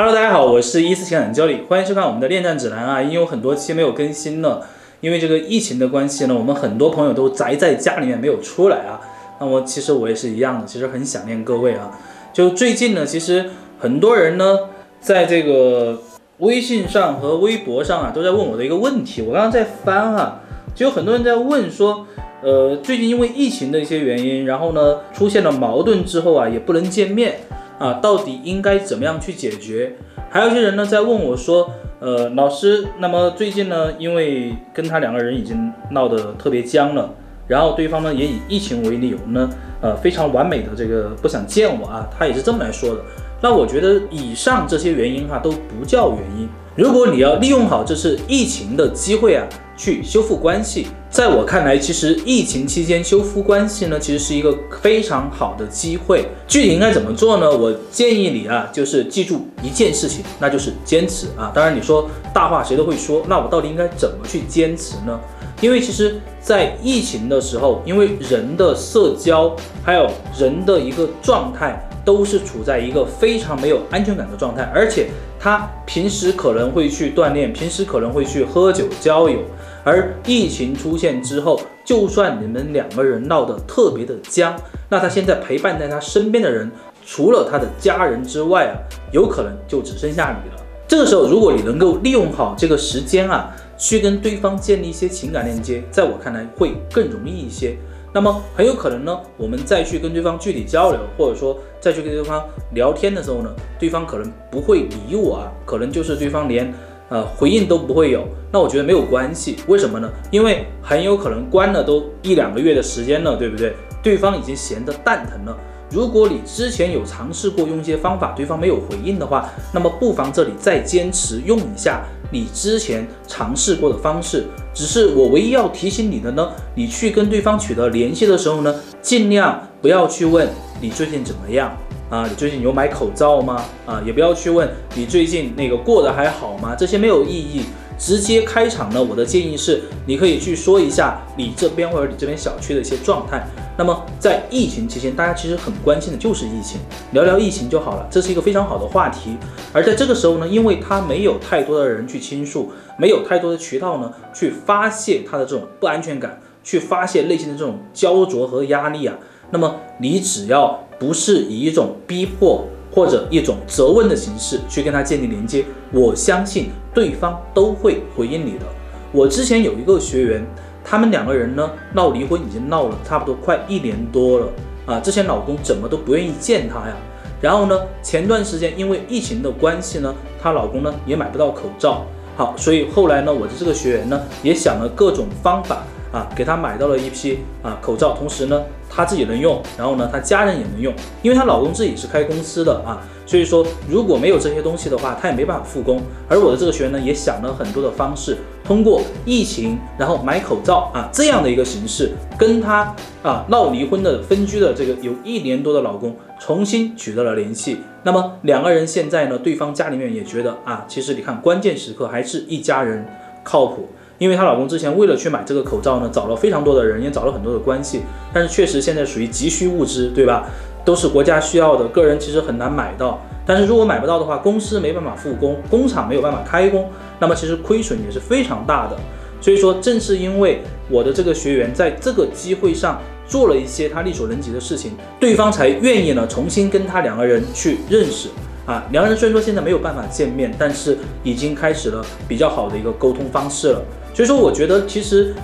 Hello，大家好，我是一思情感教理，欢迎收看我们的恋战指南啊，因为有很多期没有更新了，因为这个疫情的关系呢，我们很多朋友都宅在家里面没有出来啊。那么其实我也是一样的，其实很想念各位啊。就最近呢，其实很多人呢，在这个微信上和微博上啊，都在问我的一个问题。我刚刚在翻哈，就有很多人在问说，呃，最近因为疫情的一些原因，然后呢出现了矛盾之后啊，也不能见面啊，到底应该怎么样去解决？还有一些人呢在问我说，呃，老师，那么最近呢，因为跟他两个人已经闹得特别僵了。然后对方呢也以疫情为理由呢，呃，非常完美的这个不想见我啊，他也是这么来说的。那我觉得以上这些原因哈都不叫原因。如果你要利用好这次疫情的机会啊，去修复关系，在我看来，其实疫情期间修复关系呢，其实是一个非常好的机会。具体应该怎么做呢？我建议你啊，就是记住一件事情，那就是坚持啊。当然你说大话谁都会说，那我到底应该怎么去坚持呢？因为其实，在疫情的时候，因为人的社交还有人的一个状态，都是处在一个非常没有安全感的状态，而且他平时可能会去锻炼，平时可能会去喝酒交友，而疫情出现之后，就算你们两个人闹得特别的僵，那他现在陪伴在他身边的人，除了他的家人之外啊，有可能就只剩下你了。这个时候，如果你能够利用好这个时间啊。去跟对方建立一些情感链接，在我看来会更容易一些。那么很有可能呢，我们再去跟对方具体交流，或者说再去跟对方聊天的时候呢，对方可能不会理我啊，可能就是对方连呃回应都不会有。那我觉得没有关系，为什么呢？因为很有可能关了都一两个月的时间了，对不对？对方已经闲得蛋疼了。如果你之前有尝试过用一些方法，对方没有回应的话，那么不妨这里再坚持用一下你之前尝试过的方式。只是我唯一要提醒你的呢，你去跟对方取得联系的时候呢，尽量不要去问你最近怎么样啊，你最近有买口罩吗？啊，也不要去问你最近那个过得还好吗？这些没有意义。直接开场呢，我的建议是，你可以去说一下你这边或者你这边小区的一些状态。那么在疫情期间，大家其实很关心的就是疫情，聊聊疫情就好了，这是一个非常好的话题。而在这个时候呢，因为他没有太多的人去倾诉，没有太多的渠道呢去发泄他的这种不安全感，去发泄内心的这种焦灼和压力啊。那么你只要不是以一种逼迫。或者一种责问的形式去跟他建立连接，我相信对方都会回应你的。我之前有一个学员，他们两个人呢闹离婚已经闹了差不多快一年多了啊，之前老公怎么都不愿意见她呀。然后呢，前段时间因为疫情的关系呢，她老公呢也买不到口罩，好，所以后来呢，我的这个学员呢也想了各种方法。啊，给她买到了一批啊口罩，同时呢，她自己能用，然后呢，她家人也能用，因为她老公自己是开公司的啊，所以说如果没有这些东西的话，她也没办法复工。而我的这个学员呢，也想了很多的方式，通过疫情，然后买口罩啊这样的一个形式，跟她啊闹离婚的分居的这个有一年多的老公重新取得了联系。那么两个人现在呢，对方家里面也觉得啊，其实你看关键时刻还是一家人靠谱。因为她老公之前为了去买这个口罩呢，找了非常多的人，也找了很多的关系，但是确实现在属于急需物资，对吧？都是国家需要的，个人其实很难买到。但是如果买不到的话，公司没办法复工，工厂没有办法开工，那么其实亏损也是非常大的。所以说，正是因为我的这个学员在这个机会上做了一些他力所能及的事情，对方才愿意呢重新跟他两个人去认识。啊，两个人虽然说现在没有办法见面，但是已经开始了比较好的一个沟通方式了。所以说，我觉得其实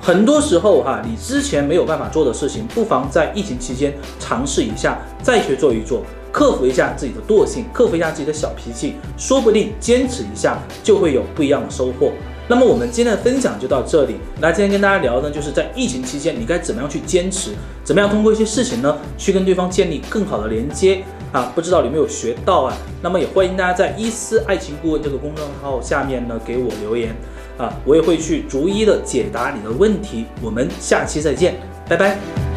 很多时候哈，你之前没有办法做的事情，不妨在疫情期间尝试一下，再去做一做，克服一下自己的惰性，克服一下自己的小脾气，说不定坚持一下就会有不一样的收获。那么我们今天的分享就到这里。那今天跟大家聊呢，就是在疫情期间你该怎么样去坚持，怎么样通过一些事情呢，去跟对方建立更好的连接啊？不知道你有没有学到啊？那么也欢迎大家在伊思爱情顾问这个公众号下面呢给我留言。啊，我也会去逐一的解答你的问题。我们下期再见，拜拜。